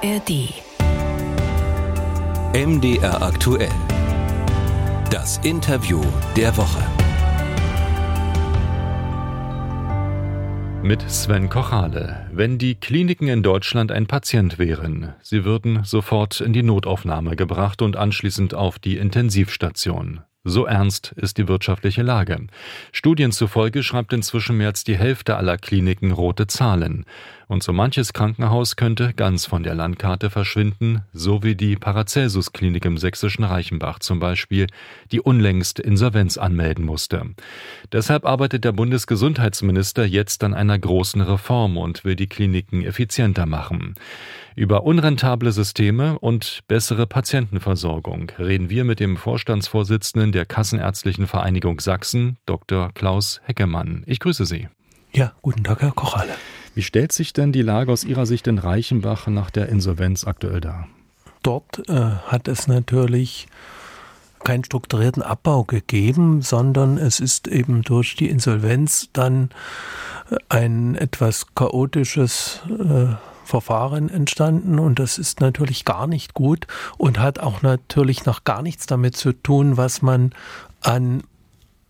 ARD. MDR aktuell. Das Interview der Woche. Mit Sven Kochale. Wenn die Kliniken in Deutschland ein Patient wären, sie würden sofort in die Notaufnahme gebracht und anschließend auf die Intensivstation. So ernst ist die wirtschaftliche Lage. Studien zufolge schreibt inzwischen mehr als die Hälfte aller Kliniken rote Zahlen. Und so manches Krankenhaus könnte ganz von der Landkarte verschwinden, so wie die Paracelsus-Klinik im sächsischen Reichenbach zum Beispiel, die unlängst Insolvenz anmelden musste. Deshalb arbeitet der Bundesgesundheitsminister jetzt an einer großen Reform und will die Kliniken effizienter machen. Über unrentable Systeme und bessere Patientenversorgung reden wir mit dem Vorstandsvorsitzenden der Kassenärztlichen Vereinigung Sachsen, Dr. Klaus Heckemann. Ich grüße Sie. Ja, guten Tag, Herr Kochale. Wie stellt sich denn die Lage aus Ihrer Sicht in Reichenbach nach der Insolvenz aktuell dar? Dort äh, hat es natürlich keinen strukturierten Abbau gegeben, sondern es ist eben durch die Insolvenz dann äh, ein etwas chaotisches äh, Verfahren entstanden und das ist natürlich gar nicht gut und hat auch natürlich noch gar nichts damit zu tun, was man an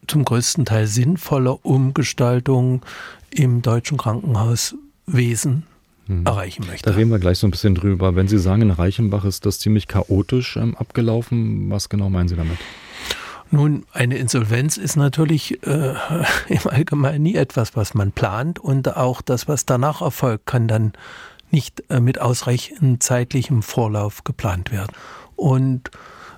zum größten Teil sinnvoller Umgestaltung im deutschen Krankenhauswesen hm. erreichen möchte. Da reden wir gleich so ein bisschen drüber. Wenn Sie sagen, in Reichenbach ist das ziemlich chaotisch ähm, abgelaufen, was genau meinen Sie damit? Nun, eine Insolvenz ist natürlich äh, im Allgemeinen nie etwas, was man plant und auch das, was danach erfolgt, kann dann nicht äh, mit ausreichend zeitlichem Vorlauf geplant werden. Und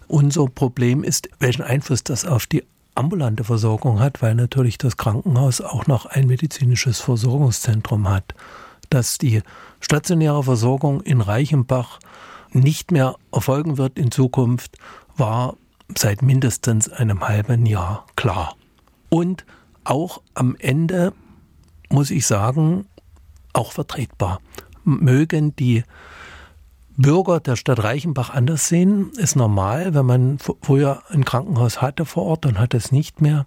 unser Problem ist, welchen Einfluss das auf die ambulante Versorgung hat, weil natürlich das Krankenhaus auch noch ein medizinisches Versorgungszentrum hat. Dass die stationäre Versorgung in Reichenbach nicht mehr erfolgen wird in Zukunft, war seit mindestens einem halben Jahr klar. Und auch am Ende, muss ich sagen, auch vertretbar. Mögen die Bürger der Stadt Reichenbach anders sehen, ist normal. Wenn man früher ein Krankenhaus hatte vor Ort und hat es nicht mehr,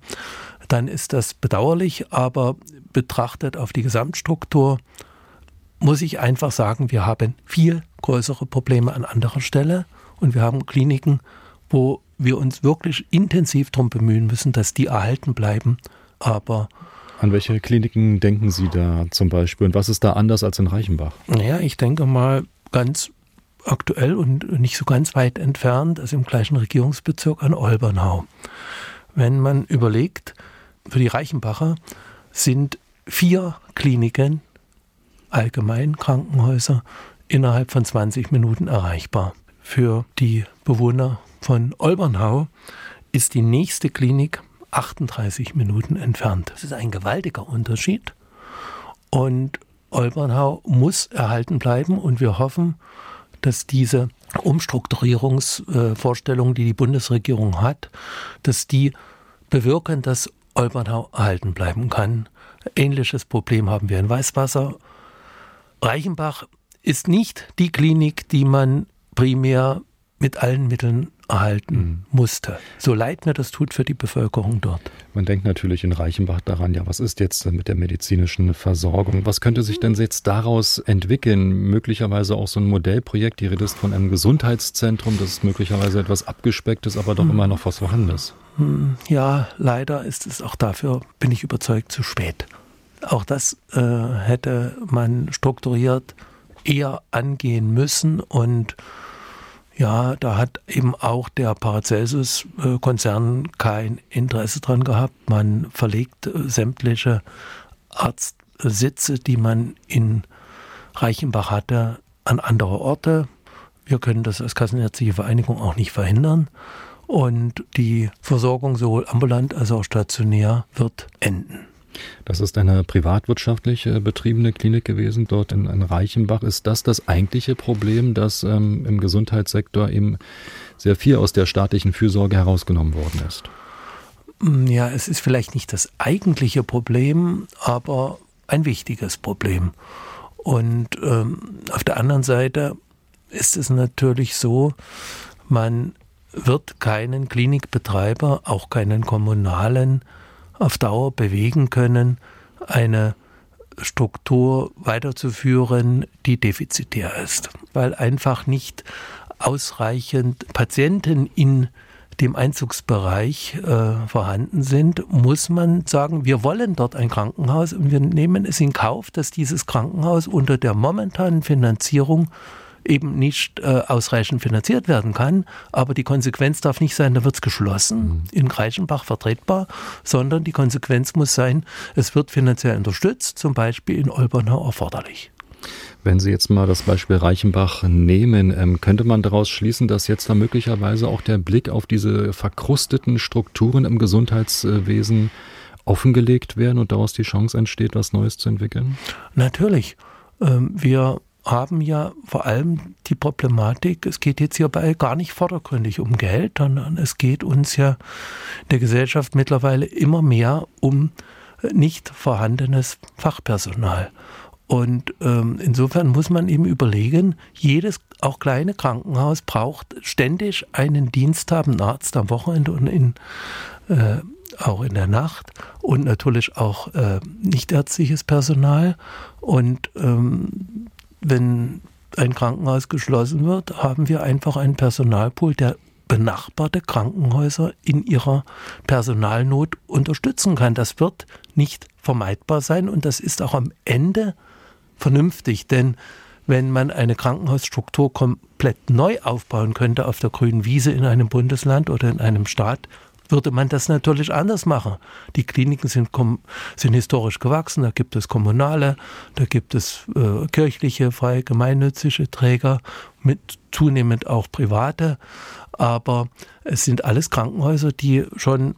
dann ist das bedauerlich. Aber betrachtet auf die Gesamtstruktur muss ich einfach sagen, wir haben viel größere Probleme an anderer Stelle und wir haben Kliniken, wo wir uns wirklich intensiv darum bemühen müssen, dass die erhalten bleiben. Aber an welche Kliniken denken Sie da zum Beispiel und was ist da anders als in Reichenbach? Naja, ich denke mal ganz aktuell und nicht so ganz weit entfernt, also im gleichen Regierungsbezirk an Olbernau. Wenn man überlegt, für die Reichenbacher sind vier Kliniken, allgemein Krankenhäuser, innerhalb von 20 Minuten erreichbar. Für die Bewohner von Olbernau ist die nächste Klinik 38 Minuten entfernt. Das ist ein gewaltiger Unterschied. Und Olbernau muss erhalten bleiben und wir hoffen, dass diese Umstrukturierungsvorstellungen, die die Bundesregierung hat, dass die bewirken, dass Olbernau erhalten bleiben kann. Ähnliches Problem haben wir in Weißwasser. Reichenbach ist nicht die Klinik, die man primär mit allen Mitteln erhalten mhm. musste. So leid mir das tut für die Bevölkerung dort. Man denkt natürlich in Reichenbach daran, ja, was ist jetzt mit der medizinischen Versorgung? Was könnte sich denn jetzt daraus entwickeln? Möglicherweise auch so ein Modellprojekt. Die Rede ist von einem Gesundheitszentrum, das ist möglicherweise etwas abgespeckt ist, aber doch mhm. immer noch was Vorhandenes. Hm, ja, leider ist es auch dafür, bin ich überzeugt, zu spät. Auch das äh, hätte man strukturiert eher angehen müssen und ja, da hat eben auch der Paracelsus-Konzern kein Interesse dran gehabt. Man verlegt äh, sämtliche Arztsitze, die man in Reichenbach hatte, an andere Orte. Wir können das als Kassenärztliche Vereinigung auch nicht verhindern. Und die Versorgung sowohl ambulant als auch stationär wird enden. Das ist eine privatwirtschaftlich äh, betriebene Klinik gewesen, dort in, in Reichenbach. Ist das das eigentliche Problem, dass ähm, im Gesundheitssektor eben sehr viel aus der staatlichen Fürsorge herausgenommen worden ist? Mm, ja, es ist vielleicht nicht das eigentliche Problem, aber ein wichtiges Problem. Und ähm, auf der anderen Seite ist es natürlich so, man wird keinen Klinikbetreiber, auch keinen kommunalen, auf Dauer bewegen können, eine Struktur weiterzuführen, die defizitär ist. weil einfach nicht ausreichend Patienten in dem Einzugsbereich äh, vorhanden sind, muss man sagen, wir wollen dort ein Krankenhaus und wir nehmen es in Kauf, dass dieses Krankenhaus unter der momentanen Finanzierung eben nicht äh, ausreichend finanziert werden kann. Aber die Konsequenz darf nicht sein, da wird es geschlossen, mhm. in Reichenbach vertretbar, sondern die Konsequenz muss sein, es wird finanziell unterstützt, zum Beispiel in Olbernau erforderlich. Wenn Sie jetzt mal das Beispiel Reichenbach nehmen, ähm, könnte man daraus schließen, dass jetzt da möglicherweise auch der Blick auf diese verkrusteten Strukturen im Gesundheitswesen offengelegt werden und daraus die Chance entsteht, was Neues zu entwickeln? Natürlich. Ähm, wir haben ja vor allem die Problematik, es geht jetzt hierbei gar nicht vordergründig um Geld, sondern es geht uns ja in der Gesellschaft mittlerweile immer mehr um nicht vorhandenes Fachpersonal. Und ähm, insofern muss man eben überlegen, jedes auch kleine Krankenhaus braucht ständig einen Dienst haben, einen Arzt am Wochenende und in, äh, auch in der Nacht und natürlich auch äh, nichtärztliches Personal. Und ähm, wenn ein Krankenhaus geschlossen wird, haben wir einfach einen Personalpool, der benachbarte Krankenhäuser in ihrer Personalnot unterstützen kann. Das wird nicht vermeidbar sein und das ist auch am Ende vernünftig, denn wenn man eine Krankenhausstruktur komplett neu aufbauen könnte auf der grünen Wiese in einem Bundesland oder in einem Staat, würde man das natürlich anders machen. Die Kliniken sind, sind historisch gewachsen, da gibt es kommunale, da gibt es äh, kirchliche, freie, gemeinnützige Träger, mit zunehmend auch private, aber es sind alles Krankenhäuser, die schon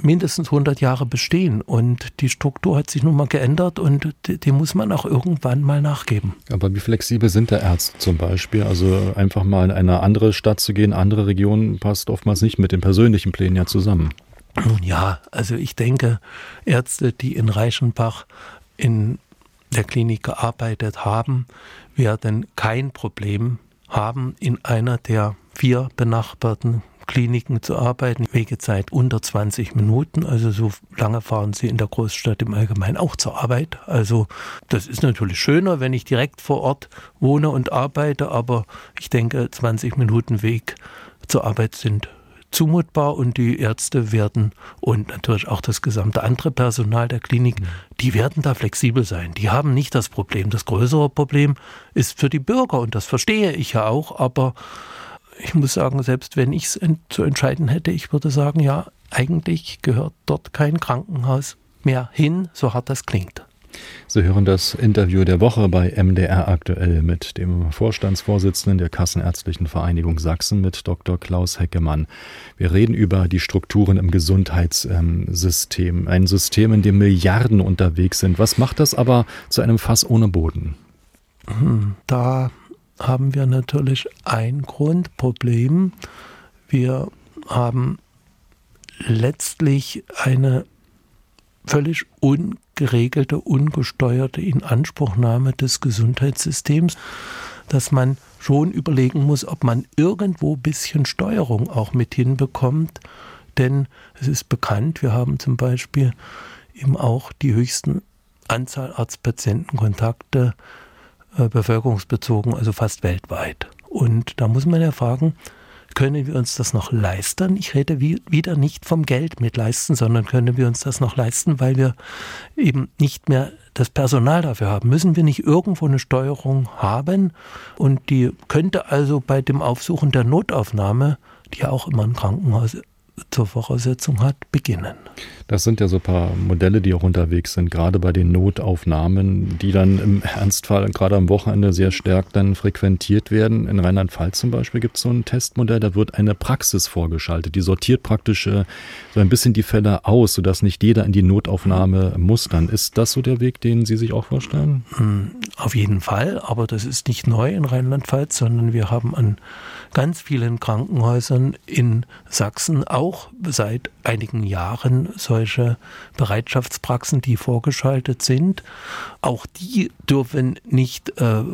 mindestens 100 Jahre bestehen und die Struktur hat sich nun mal geändert und dem muss man auch irgendwann mal nachgeben. Aber wie flexibel sind der Ärzte zum Beispiel? Also einfach mal in eine andere Stadt zu gehen, andere Regionen passt oftmals nicht mit den persönlichen Plänen ja zusammen. Nun ja, also ich denke, Ärzte, die in Reichenbach in der Klinik gearbeitet haben, werden kein Problem haben, in einer der vier benachbarten Kliniken zu arbeiten. Wegezeit unter 20 Minuten, also so lange fahren sie in der Großstadt im Allgemeinen auch zur Arbeit. Also das ist natürlich schöner, wenn ich direkt vor Ort wohne und arbeite, aber ich denke, 20 Minuten Weg zur Arbeit sind zumutbar und die Ärzte werden und natürlich auch das gesamte andere Personal der Klinik, die werden da flexibel sein. Die haben nicht das Problem. Das größere Problem ist für die Bürger und das verstehe ich ja auch, aber ich muss sagen, selbst wenn ich es zu entscheiden hätte, ich würde sagen, ja, eigentlich gehört dort kein Krankenhaus mehr hin, so hart das klingt. Sie hören das Interview der Woche bei MDR aktuell mit dem Vorstandsvorsitzenden der Kassenärztlichen Vereinigung Sachsen mit Dr. Klaus Heckemann. Wir reden über die Strukturen im Gesundheitssystem, ein System, in dem Milliarden unterwegs sind. Was macht das aber zu einem Fass ohne Boden? Hm, da haben wir natürlich ein Grundproblem. Wir haben letztlich eine völlig ungeregelte, ungesteuerte Inanspruchnahme des Gesundheitssystems, dass man schon überlegen muss, ob man irgendwo ein bisschen Steuerung auch mit hinbekommt. Denn es ist bekannt, wir haben zum Beispiel eben auch die höchsten Anzahl Arzt-Patienten-Kontakte äh, bevölkerungsbezogen, also fast weltweit. Und da muss man ja fragen, können wir uns das noch leisten? Ich rede wie, wieder nicht vom Geld mit leisten, sondern können wir uns das noch leisten, weil wir eben nicht mehr das Personal dafür haben. Müssen wir nicht irgendwo eine Steuerung haben? Und die könnte also bei dem Aufsuchen der Notaufnahme, die ja auch immer ein Krankenhaus zur Voraussetzung hat, beginnen. Das sind ja so ein paar Modelle, die auch unterwegs sind, gerade bei den Notaufnahmen, die dann im Ernstfall gerade am Wochenende sehr stark dann frequentiert werden. In Rheinland-Pfalz zum Beispiel gibt es so ein Testmodell, da wird eine Praxis vorgeschaltet, die sortiert praktisch äh, so ein bisschen die Fälle aus, sodass nicht jeder in die Notaufnahme muss dann. Ist das so der Weg, den Sie sich auch vorstellen? Hm, auf jeden Fall, aber das ist nicht neu in Rheinland-Pfalz, sondern wir haben an ganz vielen Krankenhäusern in Sachsen auch seit einigen Jahren solche Bereitschaftspraxen, die vorgeschaltet sind. Auch die dürfen nicht äh,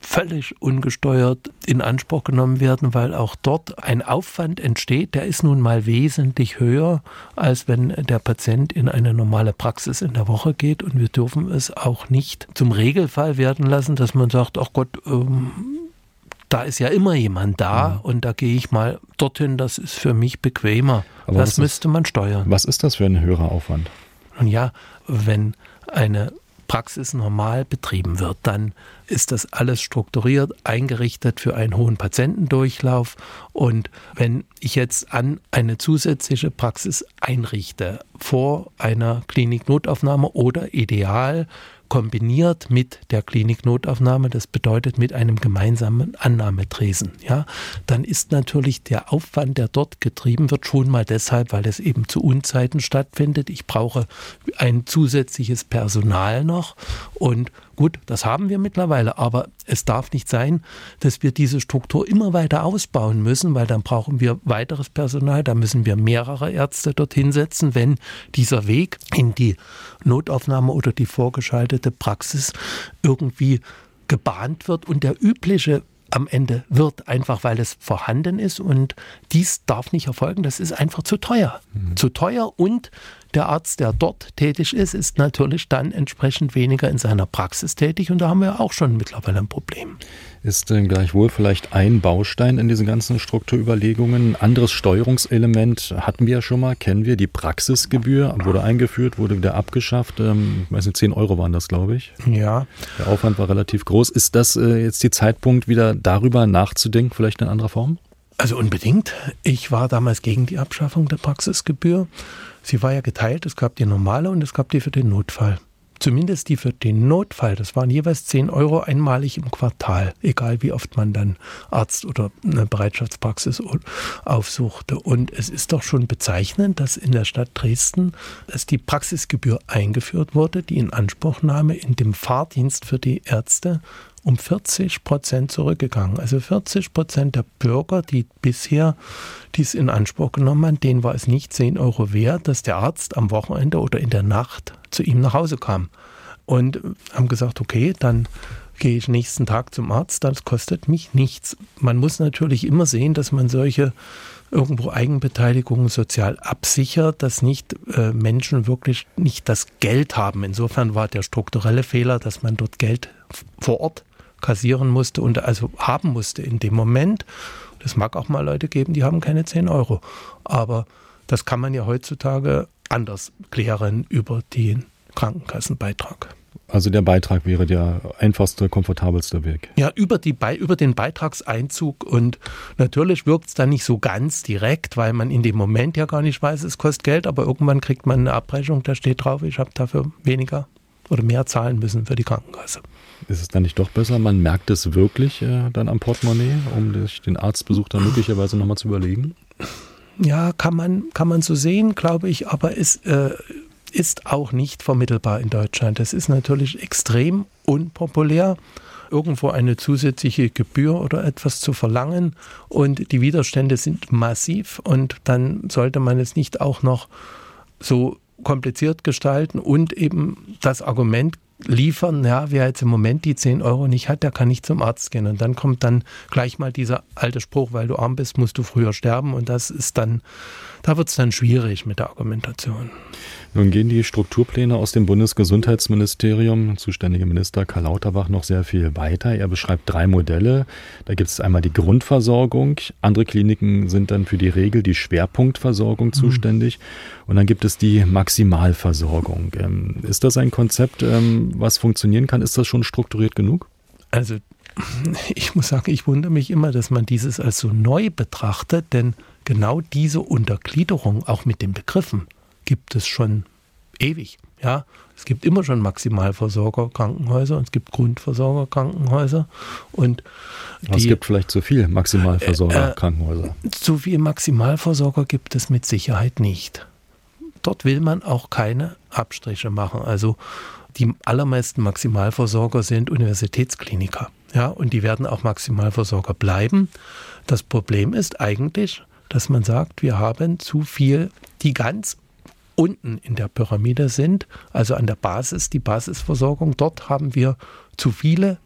völlig ungesteuert in Anspruch genommen werden, weil auch dort ein Aufwand entsteht, der ist nun mal wesentlich höher, als wenn der Patient in eine normale Praxis in der Woche geht. Und wir dürfen es auch nicht zum Regelfall werden lassen, dass man sagt, ach Gott, ähm, da ist ja immer jemand da mhm. und da gehe ich mal dorthin, das ist für mich bequemer. Aber das müsste man steuern. Was ist das für ein höherer Aufwand? Und ja, wenn eine Praxis normal betrieben wird, dann ist das alles strukturiert, eingerichtet für einen hohen Patientendurchlauf. Und wenn ich jetzt an eine zusätzliche Praxis einrichte, vor einer Kliniknotaufnahme oder ideal kombiniert mit der Kliniknotaufnahme, das bedeutet mit einem gemeinsamen Annahmetresen, ja, dann ist natürlich der Aufwand, der dort getrieben wird, schon mal deshalb, weil es eben zu Unzeiten stattfindet. Ich brauche ein zusätzliches Personal noch und Gut, das haben wir mittlerweile, aber es darf nicht sein, dass wir diese Struktur immer weiter ausbauen müssen, weil dann brauchen wir weiteres Personal, da müssen wir mehrere Ärzte dorthin setzen, wenn dieser Weg in die Notaufnahme oder die vorgeschaltete Praxis irgendwie gebahnt wird. Und der übliche am Ende wird, einfach weil es vorhanden ist und dies darf nicht erfolgen. Das ist einfach zu teuer. Mhm. Zu teuer und der Arzt, der dort tätig ist, ist natürlich dann entsprechend weniger in seiner Praxis tätig und da haben wir auch schon mittlerweile ein Problem. Ist denn gleichwohl vielleicht ein Baustein in diesen ganzen Strukturüberlegungen? Ein anderes Steuerungselement hatten wir ja schon mal, kennen wir. Die Praxisgebühr wurde eingeführt, wurde wieder abgeschafft. Ähm, ich weiß nicht, 10 Euro waren das, glaube ich. Ja. Der Aufwand war relativ groß. Ist das äh, jetzt die Zeitpunkt, wieder darüber nachzudenken, vielleicht in anderer Form? Also unbedingt. Ich war damals gegen die Abschaffung der Praxisgebühr. Sie war ja geteilt. Es gab die normale und es gab die für den Notfall. Zumindest die für den Notfall. Das waren jeweils 10 Euro einmalig im Quartal, egal wie oft man dann Arzt oder eine Bereitschaftspraxis aufsuchte. Und es ist doch schon bezeichnend, dass in der Stadt Dresden dass die Praxisgebühr eingeführt wurde, die Inanspruchnahme in dem Fahrdienst für die Ärzte um 40 Prozent zurückgegangen. Also 40 Prozent der Bürger, die bisher dies in Anspruch genommen haben, denen war es nicht 10 Euro wert, dass der Arzt am Wochenende oder in der Nacht zu ihm nach Hause kam. Und haben gesagt, okay, dann gehe ich nächsten Tag zum Arzt, das kostet mich nichts. Man muss natürlich immer sehen, dass man solche irgendwo Eigenbeteiligungen sozial absichert, dass nicht äh, Menschen wirklich nicht das Geld haben. Insofern war der strukturelle Fehler, dass man dort Geld vor Ort kassieren musste und also haben musste in dem Moment. Das mag auch mal Leute geben, die haben keine 10 Euro. Aber das kann man ja heutzutage anders klären über den Krankenkassenbeitrag. Also der Beitrag wäre der einfachste, komfortabelste Weg. Ja, über, die, über den Beitragseinzug und natürlich wirkt es dann nicht so ganz direkt, weil man in dem Moment ja gar nicht weiß, es kostet Geld, aber irgendwann kriegt man eine Abrechnung, da steht drauf, ich habe dafür weniger oder mehr zahlen müssen für die Krankenkasse. Ist es dann nicht doch besser, man merkt es wirklich äh, dann am Portemonnaie, um sich den Arztbesuch dann möglicherweise nochmal zu überlegen? Ja, kann man, kann man so sehen, glaube ich, aber es äh, ist auch nicht vermittelbar in Deutschland. Das ist natürlich extrem unpopulär irgendwo eine zusätzliche Gebühr oder etwas zu verlangen und die Widerstände sind massiv und dann sollte man es nicht auch noch so kompliziert gestalten und eben das Argument liefern, ja, wer jetzt im Moment die 10 Euro nicht hat, der kann nicht zum Arzt gehen. Und dann kommt dann gleich mal dieser alte Spruch, weil du arm bist, musst du früher sterben. Und das ist dann, da wird es dann schwierig mit der Argumentation. Nun gehen die Strukturpläne aus dem Bundesgesundheitsministerium, zuständige Minister Karl Lauterbach, noch sehr viel weiter. Er beschreibt drei Modelle. Da gibt es einmal die Grundversorgung. Andere Kliniken sind dann für die Regel die Schwerpunktversorgung mhm. zuständig. Und dann gibt es die Maximalversorgung. Ähm, ist das ein Konzept, ähm, was funktionieren kann? Ist das schon strukturiert genug? Also ich muss sagen, ich wundere mich immer, dass man dieses als so neu betrachtet, denn genau diese Untergliederung, auch mit den Begriffen, gibt es schon ewig. Ja, es gibt immer schon Maximalversorgerkrankenhäuser und es gibt Grundversorgerkrankenhäuser und die, es gibt vielleicht zu viel Maximalversorgerkrankenhäuser. Äh, äh, zu viel Maximalversorger gibt es mit Sicherheit nicht. Dort will man auch keine Abstriche machen. Also die allermeisten Maximalversorger sind Universitätskliniker. Ja, und die werden auch Maximalversorger bleiben. Das Problem ist eigentlich, dass man sagt, wir haben zu viel, die ganz unten in der Pyramide sind, also an der Basis, die Basisversorgung, dort haben wir zu viele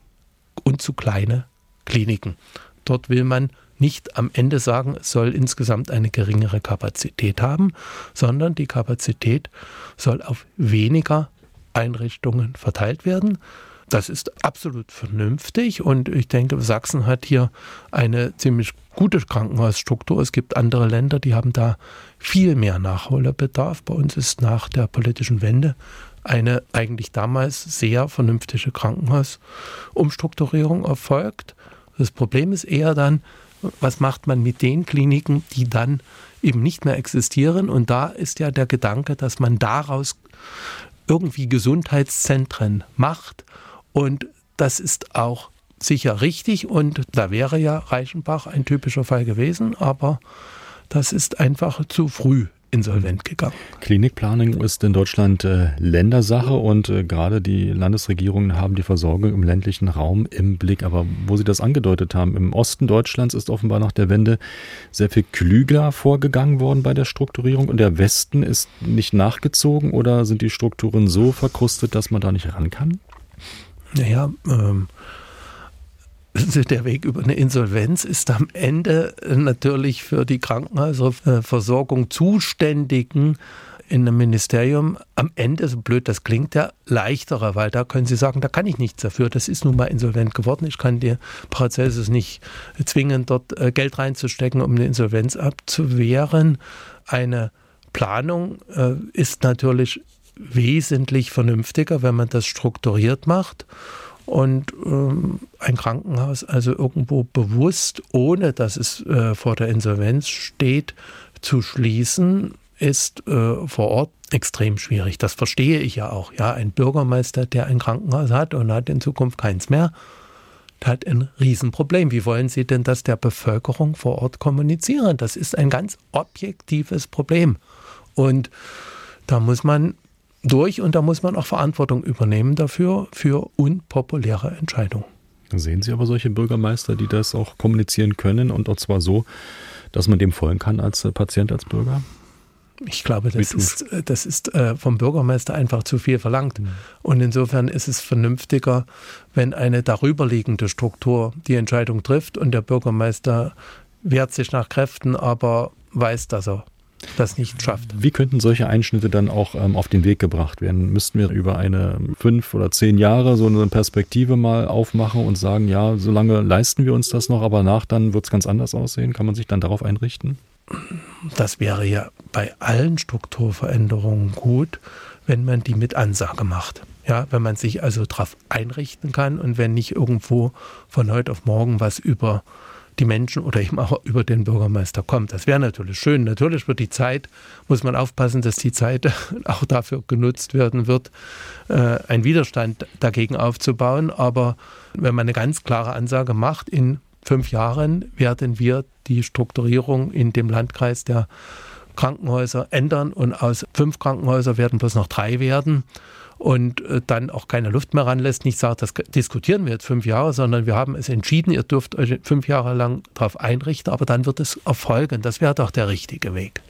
und zu kleine Kliniken. Dort will man nicht am Ende sagen, es soll insgesamt eine geringere Kapazität haben, sondern die Kapazität soll auf weniger Einrichtungen verteilt werden. Das ist absolut vernünftig und ich denke, Sachsen hat hier eine ziemlich gute Krankenhausstruktur. Es gibt andere Länder, die haben da viel mehr Nachholbedarf. Bei uns ist nach der politischen Wende eine eigentlich damals sehr vernünftige Krankenhausumstrukturierung erfolgt. Das Problem ist eher dann, was macht man mit den Kliniken, die dann eben nicht mehr existieren? Und da ist ja der Gedanke, dass man daraus irgendwie Gesundheitszentren macht. Und das ist auch sicher richtig. Und da wäre ja Reichenbach ein typischer Fall gewesen. Aber das ist einfach zu früh insolvent gegangen. Klinikplanung ist in Deutschland äh, Ländersache und äh, gerade die Landesregierungen haben die Versorgung im ländlichen Raum im Blick. Aber wo Sie das angedeutet haben, im Osten Deutschlands ist offenbar nach der Wende sehr viel klüger vorgegangen worden bei der Strukturierung und der Westen ist nicht nachgezogen oder sind die Strukturen so verkrustet, dass man da nicht ran kann? Naja, ähm, der Weg über eine Insolvenz ist am Ende natürlich für die Krankenhausversorgung Zuständigen in einem Ministerium am Ende, so blöd das klingt, der leichterer, weil da können Sie sagen, da kann ich nichts dafür. Das ist nun mal insolvent geworden. Ich kann die Prozesse nicht zwingen, dort äh, Geld reinzustecken, um eine Insolvenz abzuwehren. Eine Planung äh, ist natürlich wesentlich vernünftiger, wenn man das strukturiert macht und ähm, ein Krankenhaus also irgendwo bewusst, ohne dass es äh, vor der Insolvenz steht, zu schließen, ist äh, vor Ort extrem schwierig. Das verstehe ich ja auch. Ja, ein Bürgermeister, der ein Krankenhaus hat und hat in Zukunft keins mehr, hat ein Riesenproblem. Wie wollen Sie denn das der Bevölkerung vor Ort kommunizieren? Das ist ein ganz objektives Problem. Und da muss man durch und da muss man auch Verantwortung übernehmen dafür, für unpopuläre Entscheidungen. Sehen Sie aber solche Bürgermeister, die das auch kommunizieren können und auch zwar so, dass man dem folgen kann als äh, Patient, als Bürger? Ich glaube, das ist, äh, das ist äh, vom Bürgermeister einfach zu viel verlangt. Mhm. Und insofern ist es vernünftiger, wenn eine darüberliegende Struktur die Entscheidung trifft und der Bürgermeister wehrt sich nach Kräften, aber weiß, dass er das nicht schafft. Wie könnten solche Einschnitte dann auch ähm, auf den Weg gebracht werden? Müssten wir über eine fünf oder zehn Jahre so eine Perspektive mal aufmachen und sagen, ja, so lange leisten wir uns das noch, aber nach dann wird es ganz anders aussehen? Kann man sich dann darauf einrichten? Das wäre ja bei allen Strukturveränderungen gut, wenn man die mit Ansage macht. Ja, wenn man sich also darauf einrichten kann und wenn nicht irgendwo von heute auf morgen was über die Menschen oder eben auch über den Bürgermeister kommt. Das wäre natürlich schön. Natürlich wird die Zeit, muss man aufpassen, dass die Zeit auch dafür genutzt werden wird, äh, einen Widerstand dagegen aufzubauen. Aber wenn man eine ganz klare Ansage macht, in fünf Jahren werden wir die Strukturierung in dem Landkreis der Krankenhäuser ändern und aus fünf Krankenhäusern werden bloß noch drei werden und äh, dann auch keine Luft mehr ranlässt, nicht sagt, das diskutieren wir jetzt fünf Jahre, sondern wir haben es entschieden, ihr dürft euch fünf Jahre lang darauf einrichten, aber dann wird es erfolgen. Das wäre doch der richtige Weg.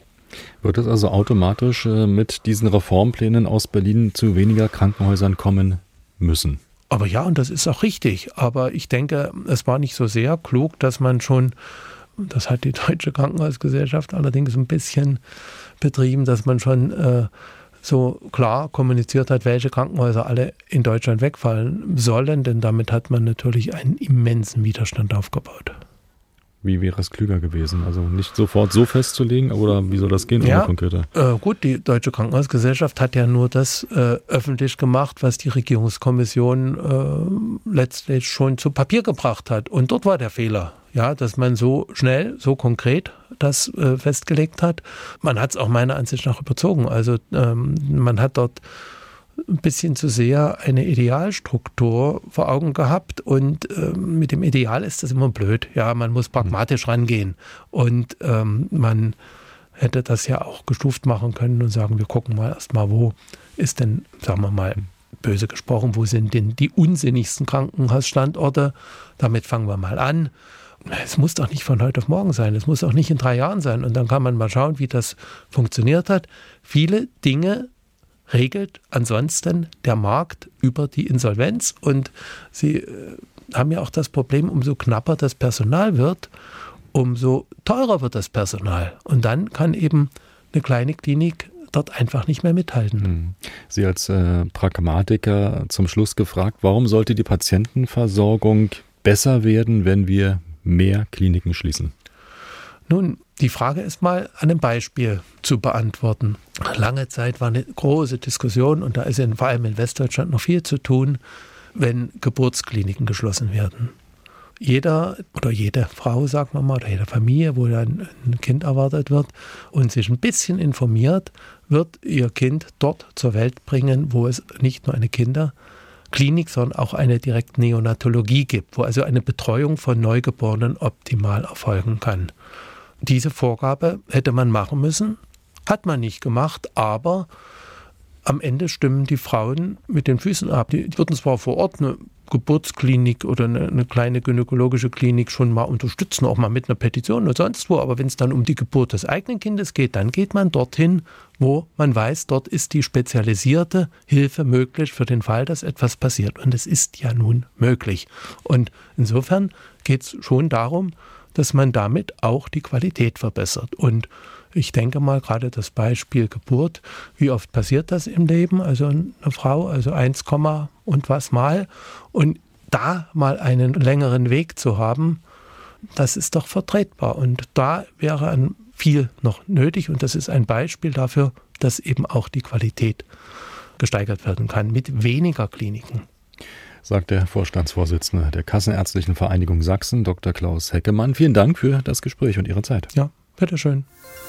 Wird es also automatisch äh, mit diesen Reformplänen aus Berlin zu weniger Krankenhäusern kommen müssen? Aber ja, und das ist auch richtig. Aber ich denke, es war nicht so sehr klug, dass man schon, das hat die Deutsche Krankenhausgesellschaft allerdings ein bisschen betrieben, dass man schon äh, so klar kommuniziert hat, welche Krankenhäuser alle in Deutschland wegfallen sollen, denn damit hat man natürlich einen immensen Widerstand aufgebaut. Wie wäre es klüger gewesen? Also nicht sofort so festzulegen, oder wie soll das gehen? Ja, äh, gut, die Deutsche Krankenhausgesellschaft hat ja nur das äh, öffentlich gemacht, was die Regierungskommission äh, letztlich schon zu Papier gebracht hat. Und dort war der Fehler ja, dass man so schnell, so konkret das äh, festgelegt hat. Man hat es auch meiner Ansicht nach überzogen. Also ähm, man hat dort ein bisschen zu sehr eine Idealstruktur vor Augen gehabt und äh, mit dem Ideal ist das immer blöd. Ja, man muss pragmatisch rangehen und ähm, man hätte das ja auch gestuft machen können und sagen, wir gucken mal erstmal, wo ist denn, sagen wir mal, böse gesprochen, wo sind denn die unsinnigsten Krankenhausstandorte? Damit fangen wir mal an es muss doch nicht von heute auf morgen sein, es muss auch nicht in drei Jahren sein. Und dann kann man mal schauen, wie das funktioniert hat. Viele Dinge regelt ansonsten der Markt über die Insolvenz. Und Sie äh, haben ja auch das Problem, umso knapper das Personal wird, umso teurer wird das Personal. Und dann kann eben eine kleine Klinik dort einfach nicht mehr mithalten. Hm. Sie als äh, Pragmatiker zum Schluss gefragt, warum sollte die Patientenversorgung besser werden, wenn wir mehr Kliniken schließen? Nun, die Frage ist mal an einem Beispiel zu beantworten. Lange Zeit war eine große Diskussion und da ist in, vor allem in Westdeutschland noch viel zu tun, wenn Geburtskliniken geschlossen werden. Jeder oder jede Frau, sagen wir mal, oder jede Familie, wo dann ein Kind erwartet wird und sich ein bisschen informiert, wird ihr Kind dort zur Welt bringen, wo es nicht nur eine Kinderklinik, sondern auch eine direkt Neonatologie gibt, wo also eine Betreuung von Neugeborenen optimal erfolgen kann. Diese Vorgabe hätte man machen müssen, hat man nicht gemacht, aber am Ende stimmen die Frauen mit den Füßen ab. Die würden zwar vor Ort eine Geburtsklinik oder eine, eine, kleine gynäkologische Klinik schon mal unterstützen, auch mal mit einer Petition oder sonst wo, aber wenn es dann um die Geburt des eigenen Kindes geht, dann geht man dorthin, wo man weiß, dort ist die spezialisierte Hilfe möglich für den Fall, dass etwas passiert. Und es ist ja nun möglich. Und insofern geht es schon darum, dass man damit auch die Qualität verbessert. Und ich denke mal gerade das Beispiel Geburt, wie oft passiert das im Leben? Also eine Frau, also 1, und was mal. Und da mal einen längeren Weg zu haben, das ist doch vertretbar. Und da wäre viel noch nötig. Und das ist ein Beispiel dafür, dass eben auch die Qualität gesteigert werden kann mit weniger Kliniken sagt der Vorstandsvorsitzende der Kassenärztlichen Vereinigung Sachsen, Dr. Klaus Heckemann. Vielen Dank für das Gespräch und Ihre Zeit. Ja, bitteschön. schön.